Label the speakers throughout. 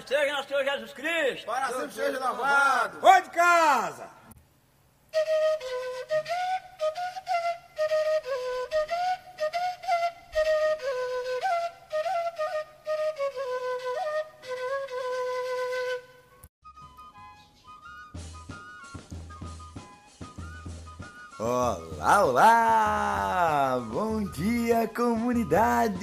Speaker 1: Louvado seja nosso Senhor Jesus Cristo! Para sempre seja louvado! Vai de casa!
Speaker 2: Olá, olá! Comunidades!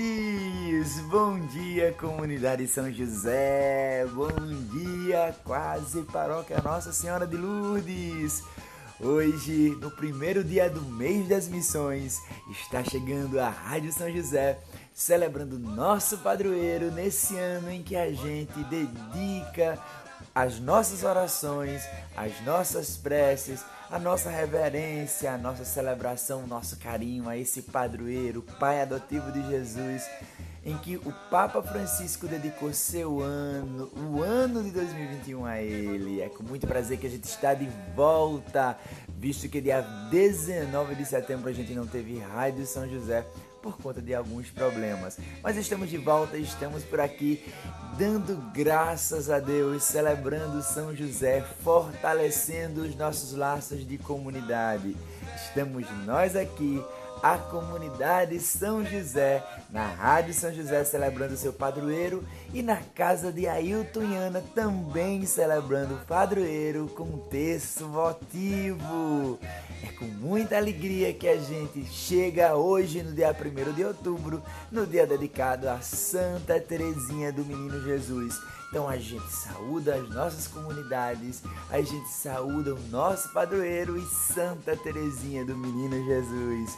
Speaker 2: Bom dia, comunidade São José! Bom dia, quase paróquia Nossa Senhora de Lourdes! Hoje, no primeiro dia do mês das missões, está chegando a Rádio São José, celebrando nosso padroeiro nesse ano em que a gente dedica as nossas orações, as nossas preces, a nossa reverência, a nossa celebração, o nosso carinho a esse padroeiro, Pai adotivo de Jesus, em que o Papa Francisco dedicou seu ano, o ano de 2021 a ele. É com muito prazer que a gente está de volta, visto que dia 19 de setembro a gente não teve Rádio São José por conta de alguns problemas. Mas estamos de volta, estamos por aqui dando graças a Deus, celebrando São José, fortalecendo os nossos laços de comunidade. Estamos nós aqui a comunidade São José, na Rádio São José celebrando seu padroeiro e na casa de Ailton Ana também celebrando o padroeiro com texto votivo. É com muita alegria que a gente chega hoje no dia 1 de outubro, no dia dedicado a Santa Teresinha do Menino Jesus. Então a gente saúda as nossas comunidades, a gente saúda o nosso padroeiro e Santa Teresinha do Menino Jesus.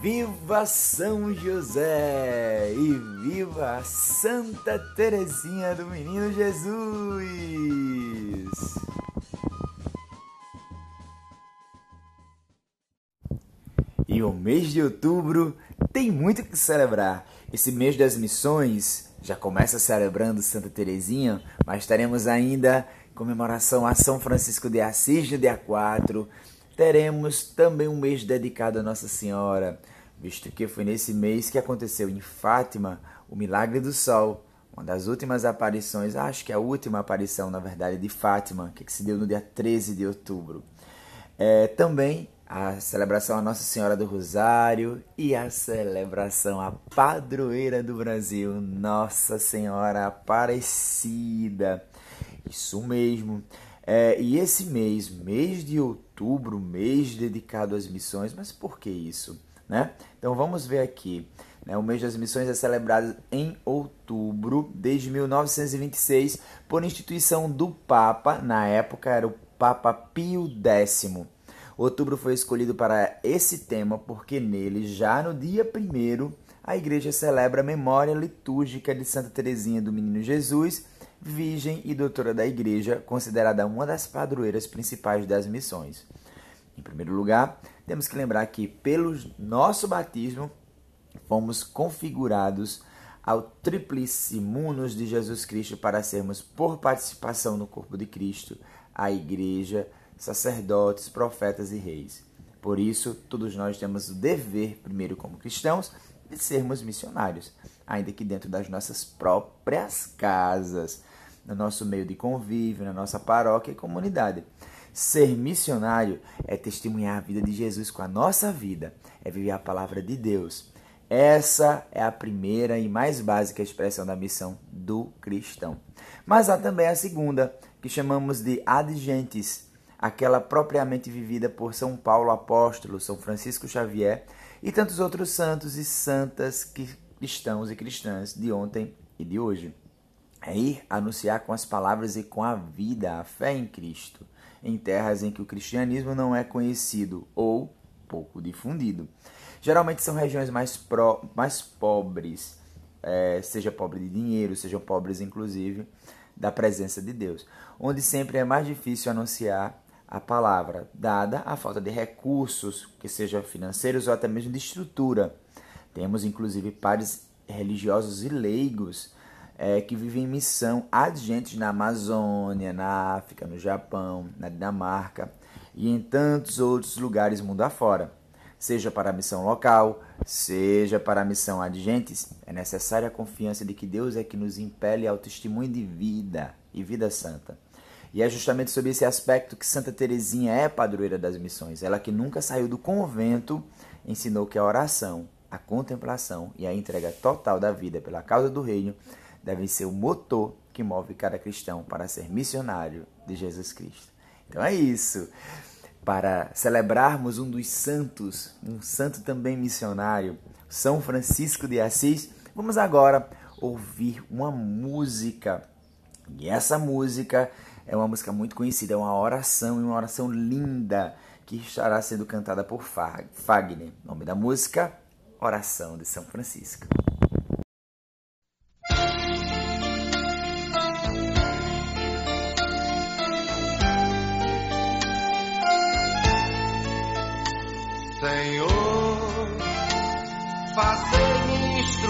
Speaker 2: Viva São José e viva Santa Teresinha do Menino Jesus! E o mês de outubro tem muito que celebrar. Esse mês das missões já começa celebrando Santa Teresinha, mas teremos ainda comemoração a São Francisco de Assis dia 4. Teremos também um mês dedicado a Nossa Senhora, visto que foi nesse mês que aconteceu em Fátima o Milagre do Sol, uma das últimas aparições, acho que a última aparição, na verdade, de Fátima, que se deu no dia 13 de outubro. É, também a celebração a Nossa Senhora do Rosário e a celebração à padroeira do Brasil, Nossa Senhora Aparecida. Isso mesmo. É, e esse mês, mês de outubro, mês dedicado às missões, mas por que isso? Né? Então vamos ver aqui. Né? O mês das missões é celebrado em outubro, desde 1926, por instituição do Papa, na época era o Papa Pio X. Outubro foi escolhido para esse tema porque nele, já no dia 1 a igreja celebra a memória litúrgica de Santa Teresinha do Menino Jesus, virgem e doutora da igreja, considerada uma das padroeiras principais das missões. Em primeiro lugar, temos que lembrar que pelo nosso batismo fomos configurados ao tríplice munus de Jesus Cristo para sermos por participação no corpo de Cristo, a igreja, sacerdotes, profetas e reis. Por isso, todos nós temos o dever, primeiro como cristãos, de sermos missionários, ainda que dentro das nossas próprias casas, no nosso meio de convívio, na nossa paróquia e comunidade. Ser missionário é testemunhar a vida de Jesus com a nossa vida, é viver a palavra de Deus. Essa é a primeira e mais básica expressão da missão do cristão. Mas há também a segunda, que chamamos de adgentes, aquela propriamente vivida por São Paulo apóstolo, São Francisco Xavier e tantos outros santos e santas cristãos e cristãs de ontem e de hoje. É ir anunciar com as palavras e com a vida a fé em Cristo, em terras em que o cristianismo não é conhecido ou pouco difundido. Geralmente são regiões mais, pro, mais pobres, é, seja pobre de dinheiro, sejam pobres inclusive da presença de Deus, onde sempre é mais difícil anunciar a palavra, dada a falta de recursos, que sejam financeiros ou até mesmo de estrutura. Temos inclusive pares religiosos e leigos é, que vivem em missão adjentes na Amazônia, na África, no Japão, na Dinamarca e em tantos outros lugares mundo afora. seja para a missão local, seja para a missão adjentes, é necessária a confiança de que Deus é que nos impele ao testemunho de vida e vida santa. E é justamente sobre esse aspecto que Santa Teresinha é padroeira das missões. Ela que nunca saiu do convento, ensinou que a oração, a contemplação e a entrega total da vida pela causa do reino devem ser o motor que move cada cristão para ser missionário de Jesus Cristo. Então é isso. Para celebrarmos um dos santos, um santo também missionário, São Francisco de Assis, vamos agora ouvir uma música. E essa música é uma música muito conhecida, é uma oração, uma oração linda que estará sendo cantada por Fagner. O nome da música, Oração de São Francisco.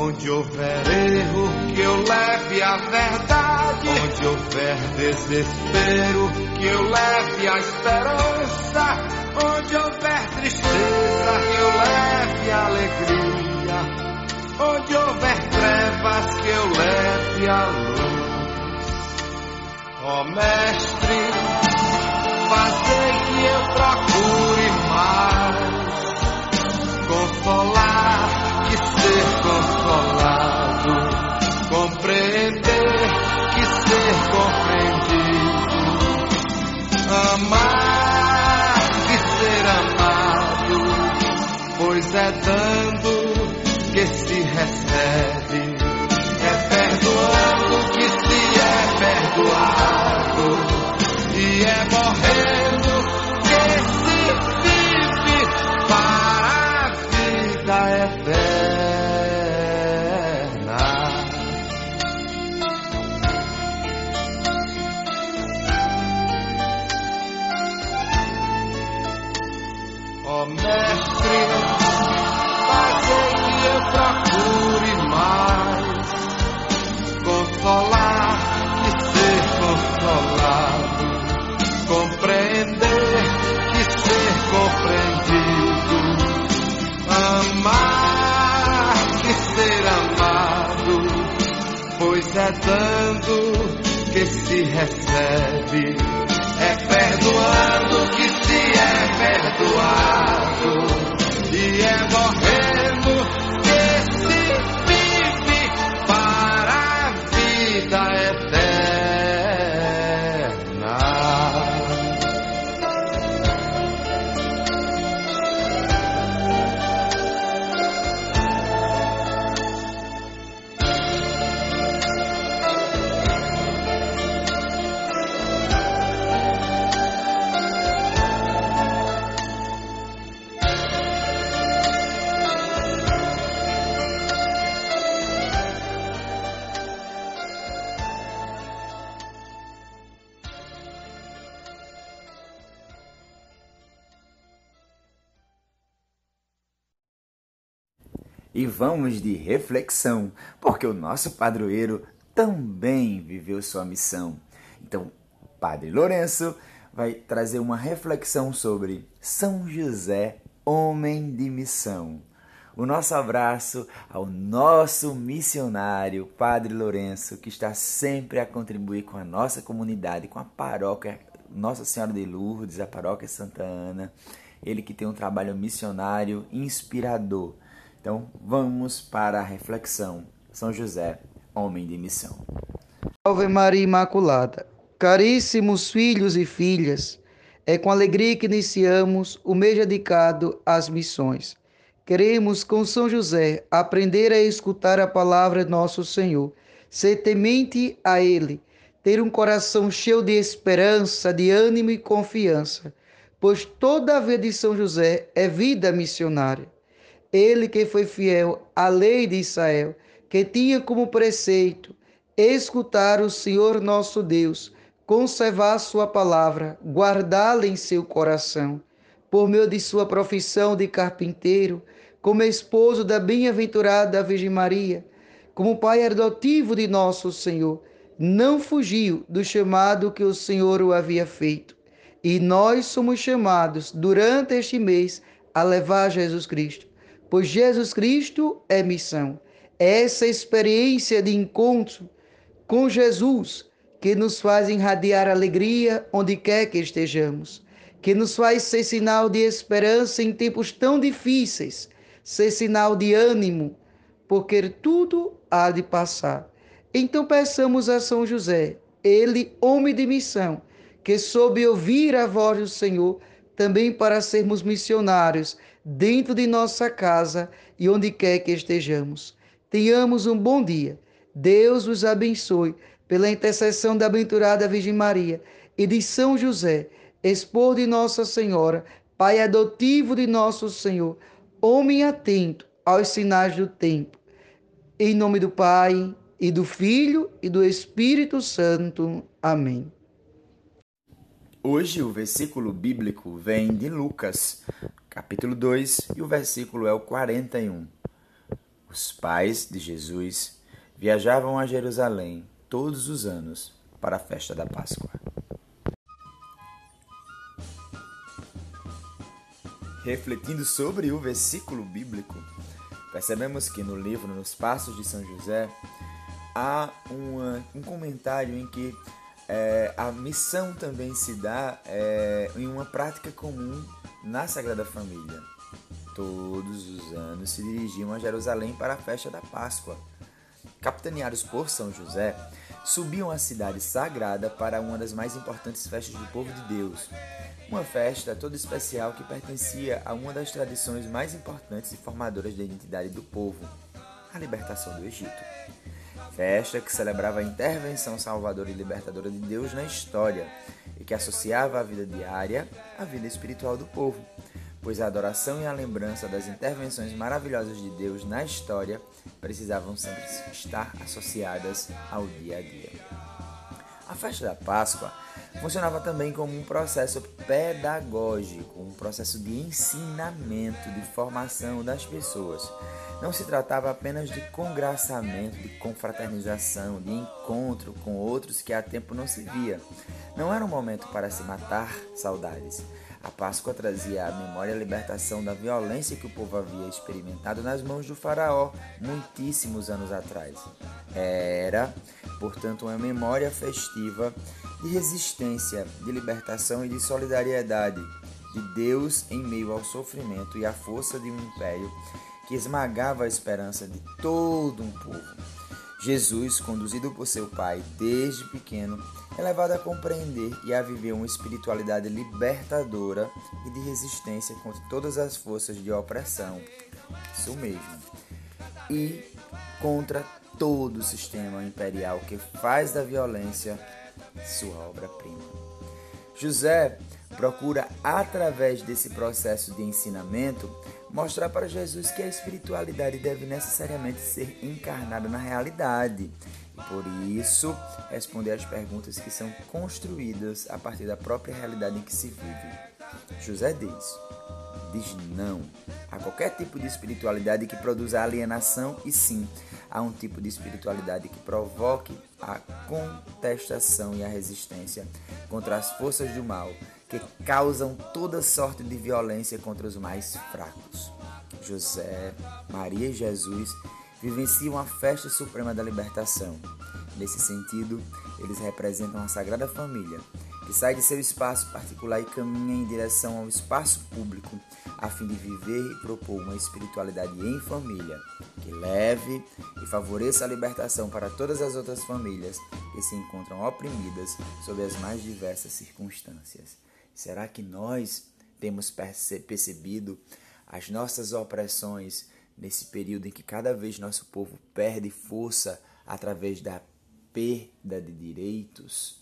Speaker 3: Onde houver erro, que eu leve a verdade. Onde houver desespero, que eu leve a esperança. Onde houver tristeza, que eu leve alegria. Onde houver trevas, que eu leve a luz. Ó oh, Mestre, fazei que eu procure perdoado, e é morrendo
Speaker 2: e vamos de reflexão, porque o nosso padroeiro também viveu sua missão. Então, Padre Lourenço vai trazer uma reflexão sobre São José, homem de missão. O nosso abraço ao nosso missionário, Padre Lourenço, que está sempre a contribuir com a nossa comunidade, com a paróquia Nossa Senhora de Lourdes, a paróquia Santa Ana. Ele que tem um trabalho missionário inspirador então vamos para a reflexão. São José, homem de missão.
Speaker 4: Salve Maria Imaculada. Caríssimos filhos e filhas, é com alegria que iniciamos o mês dedicado às missões. Queremos, com São José, aprender a escutar a palavra de nosso Senhor, ser temente a Ele, ter um coração cheio de esperança, de ânimo e confiança, pois toda a vida de São José é vida missionária. Ele que foi fiel à lei de Israel, que tinha como preceito escutar o Senhor nosso Deus, conservar sua palavra, guardá-la em seu coração, por meio de sua profissão de carpinteiro, como esposo da bem-aventurada Virgem Maria, como pai adotivo de nosso Senhor, não fugiu do chamado que o Senhor o havia feito. E nós somos chamados, durante este mês, a levar Jesus Cristo, pois Jesus Cristo é missão. É essa experiência de encontro com Jesus que nos faz irradiar alegria onde quer que estejamos, que nos faz ser sinal de esperança em tempos tão difíceis, ser sinal de ânimo, porque tudo há de passar. Então peçamos a São José, ele, homem de missão, que soube ouvir a voz do Senhor, também para sermos missionários dentro de nossa casa e onde quer que estejamos. Tenhamos um bom dia. Deus os abençoe pela intercessão da aventurada Virgem Maria e de São José, esposo de Nossa Senhora, pai adotivo de nosso Senhor, homem atento aos sinais do tempo. Em nome do Pai, e do Filho e do Espírito Santo. Amém.
Speaker 2: Hoje o versículo bíblico vem de Lucas, capítulo 2, e o versículo é o 41. Os pais de Jesus viajavam a Jerusalém todos os anos para a festa da Páscoa. Refletindo sobre o versículo bíblico, percebemos que no livro Nos Passos de São José há uma, um comentário em que é, a missão também se dá é, em uma prática comum na Sagrada Família. Todos os anos se dirigiam a Jerusalém para a festa da Páscoa. Capitaneados por São José, subiam à cidade sagrada para uma das mais importantes festas do povo de Deus. Uma festa toda especial que pertencia a uma das tradições mais importantes e formadoras da identidade do povo, a libertação do Egito festa que celebrava a intervenção salvadora e libertadora de Deus na história e que associava a vida diária à vida espiritual do povo, pois a adoração e a lembrança das intervenções maravilhosas de Deus na história precisavam sempre estar associadas ao dia a dia. A festa da Páscoa funcionava também como um processo pedagógico, um processo de ensinamento, de formação das pessoas não se tratava apenas de congraçamento, de confraternização, de encontro com outros que há tempo não se via. Não era um momento para se matar saudades. A Páscoa trazia à memória a libertação da violência que o povo havia experimentado nas mãos do Faraó muitíssimos anos atrás. Era, portanto, uma memória festiva de resistência, de libertação e de solidariedade de Deus em meio ao sofrimento e à força de um império que esmagava a esperança de todo um povo. Jesus, conduzido por seu pai desde pequeno, é levado a compreender e a viver uma espiritualidade libertadora e de resistência contra todas as forças de opressão. Isso mesmo. E contra todo o sistema imperial que faz da violência sua obra-prima. José procura, através desse processo de ensinamento, mostrar para Jesus que a espiritualidade deve necessariamente ser encarnada na realidade. E por isso, responder às perguntas que são construídas a partir da própria realidade em que se vive. José diz: diz não a qualquer tipo de espiritualidade que produza alienação e sim a um tipo de espiritualidade que provoque a contestação e a resistência contra as forças do mal que causam toda sorte de violência contra os mais fracos. José, Maria e Jesus vivenciam a festa suprema da libertação. Nesse sentido, eles representam a Sagrada Família, que sai de seu espaço particular e caminha em direção ao espaço público, a fim de viver e propor uma espiritualidade em família, que leve e favoreça a libertação para todas as outras famílias que se encontram oprimidas sob as mais diversas circunstâncias. Será que nós temos percebido as nossas opressões nesse período em que cada vez nosso povo perde força através da perda de direitos?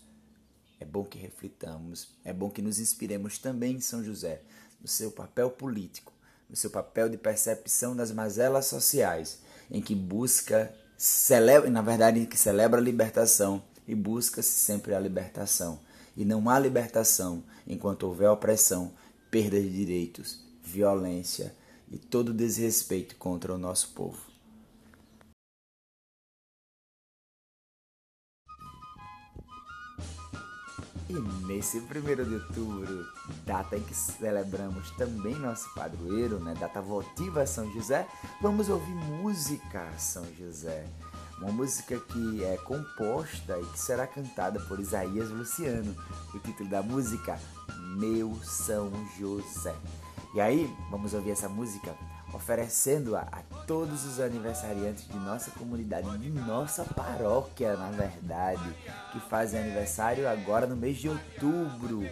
Speaker 2: É bom que reflitamos, é bom que nos inspiremos também em São José, no seu papel político, no seu papel de percepção das mazelas sociais, em que busca celebra, na verdade, que celebra a libertação e busca-se sempre a libertação. E não há libertação enquanto houver opressão, perda de direitos, violência e todo desrespeito contra o nosso povo. E nesse primeiro de outubro, data em que celebramos também nosso padroeiro, né? data votiva São José, vamos ouvir música São José. Uma música que é composta e que será cantada por Isaías Luciano. O título da música, Meu São José. E aí, vamos ouvir essa música oferecendo-a a todos os aniversariantes de nossa comunidade, de nossa paróquia, na verdade, que fazem aniversário agora no mês de outubro.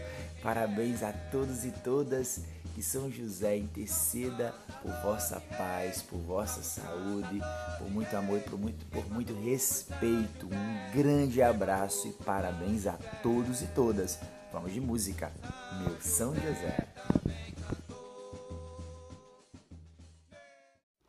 Speaker 2: Parabéns a todos e todas. Que São José interceda por vossa paz, por vossa saúde, por muito amor e por muito, por muito respeito. Um grande abraço e parabéns a todos e todas. Vamos de música. Meu São José.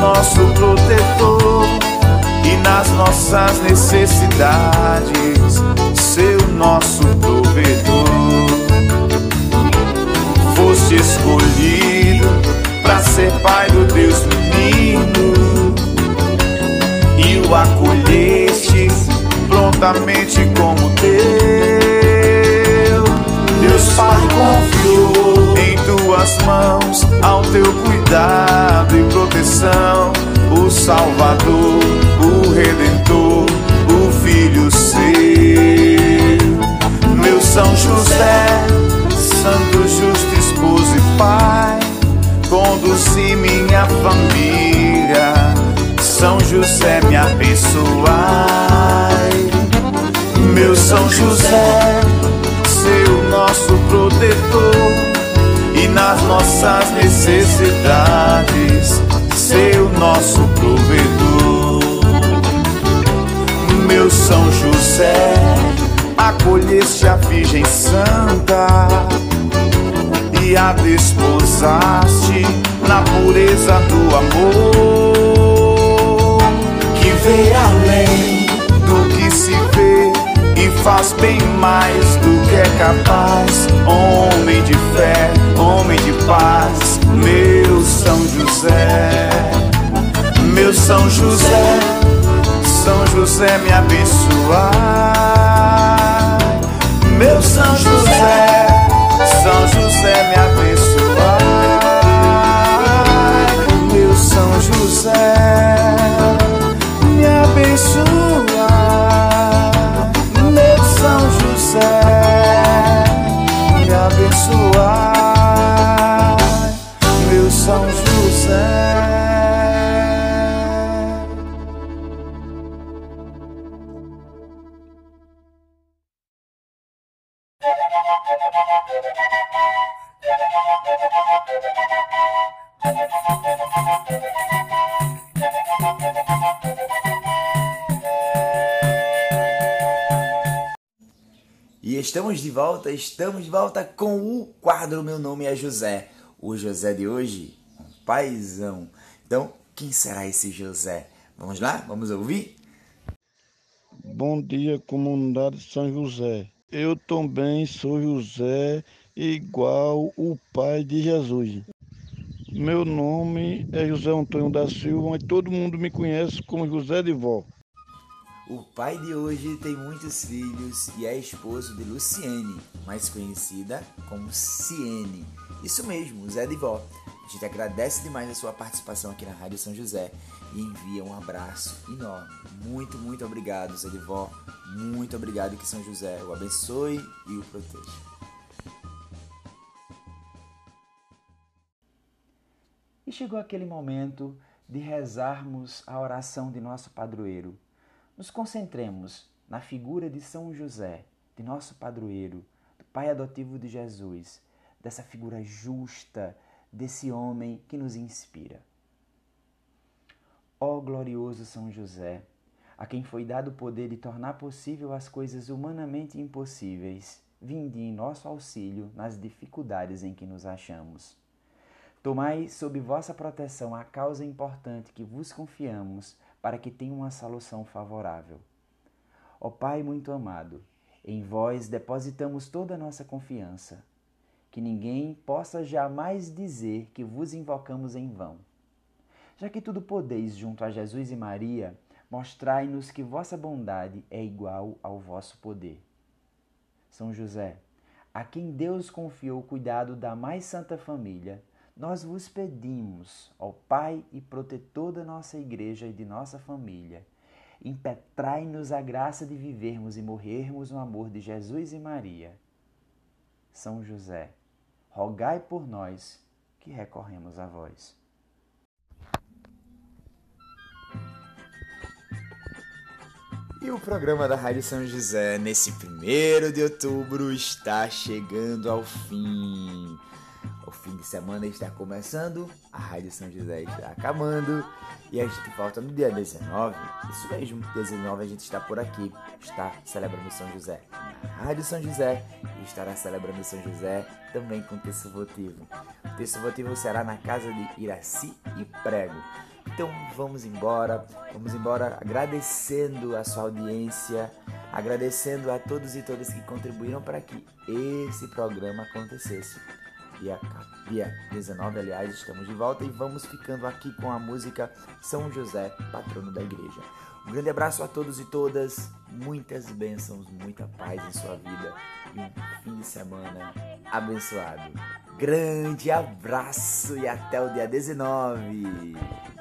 Speaker 5: nosso protetor e nas nossas necessidades, seu nosso provedor. Foste escolhido para ser pai do Deus menino e o acolheste prontamente como teu. Deus Pai confiou em tuas mãos ao teu cuidar salvação, o Salvador, o Redentor, o Filho seu. Meu São José, Santo, Justo, Esposo e Pai, conduzi minha família. São José, me abençoai. Meu São José, seu nosso protetor e nas nossas necessidades seu nosso provedor. Meu São José, acolheste a Virgem Santa e a desposaste na pureza do amor que vê além do que se vê e faz bem mais do que é capaz. Homem de fé, homem de paz, meu. São José, meu São José, São José me abençoar. Meu São José, São José me abençoar.
Speaker 2: Estamos de volta, estamos de volta com o quadro Meu Nome é José. O José de hoje, um paizão. Então, quem será esse José? Vamos lá? Vamos ouvir?
Speaker 6: Bom dia, comunidade São José. Eu também sou José, igual o pai de Jesus. Meu nome é José Antônio da Silva, mas todo mundo me conhece como José de Vó.
Speaker 2: O pai de hoje tem muitos filhos e é esposo de Luciene, mais conhecida como Ciene. Isso mesmo, Zé de Vó. A gente agradece demais a sua participação aqui na Rádio São José e envia um abraço enorme. Muito, muito obrigado, Zé de Vó. Muito obrigado que São José o abençoe e o proteja. E chegou aquele momento de rezarmos a oração de nosso padroeiro. nos concentremos na figura de São José, de nosso padroeiro, do pai adotivo de Jesus, dessa figura justa, desse homem que nos inspira. Ó glorioso São José, a quem foi dado o poder de tornar possível as coisas humanamente impossíveis, vinde em nosso auxílio nas dificuldades em que nos achamos. Tomai sob vossa proteção a causa importante que vos confiamos, para que tenha uma solução favorável. Ó Pai muito amado, em vós depositamos toda a nossa confiança. Que ninguém possa jamais dizer que vos invocamos em vão. Já que tudo podeis junto a Jesus e Maria, mostrai-nos que vossa bondade é igual ao vosso poder. São José, a quem Deus confiou o cuidado da mais santa família, nós vos pedimos, ó Pai e protetor da nossa igreja e de nossa família, impetrai-nos a graça de vivermos e morrermos no amor de Jesus e Maria. São José, rogai por nós que recorremos a vós. E o programa da Rádio São José, nesse primeiro de outubro, está chegando ao fim. O fim de semana está começando, a Rádio São José está acabando e a gente volta no dia 19. Isso mesmo, dia 19 a gente está por aqui, está celebrando São José na Rádio São José e estará celebrando São José também com texto votivo. O texto votivo será na casa de Iraci e Prego. Então vamos embora, vamos embora agradecendo a sua audiência, agradecendo a todos e todas que contribuíram para que esse programa acontecesse. Dia, dia 19, aliás, estamos de volta e vamos ficando aqui com a música São José, patrono da igreja. Um grande abraço a todos e todas, muitas bênçãos, muita paz em sua vida e um fim de semana abençoado. Grande abraço e até o dia 19!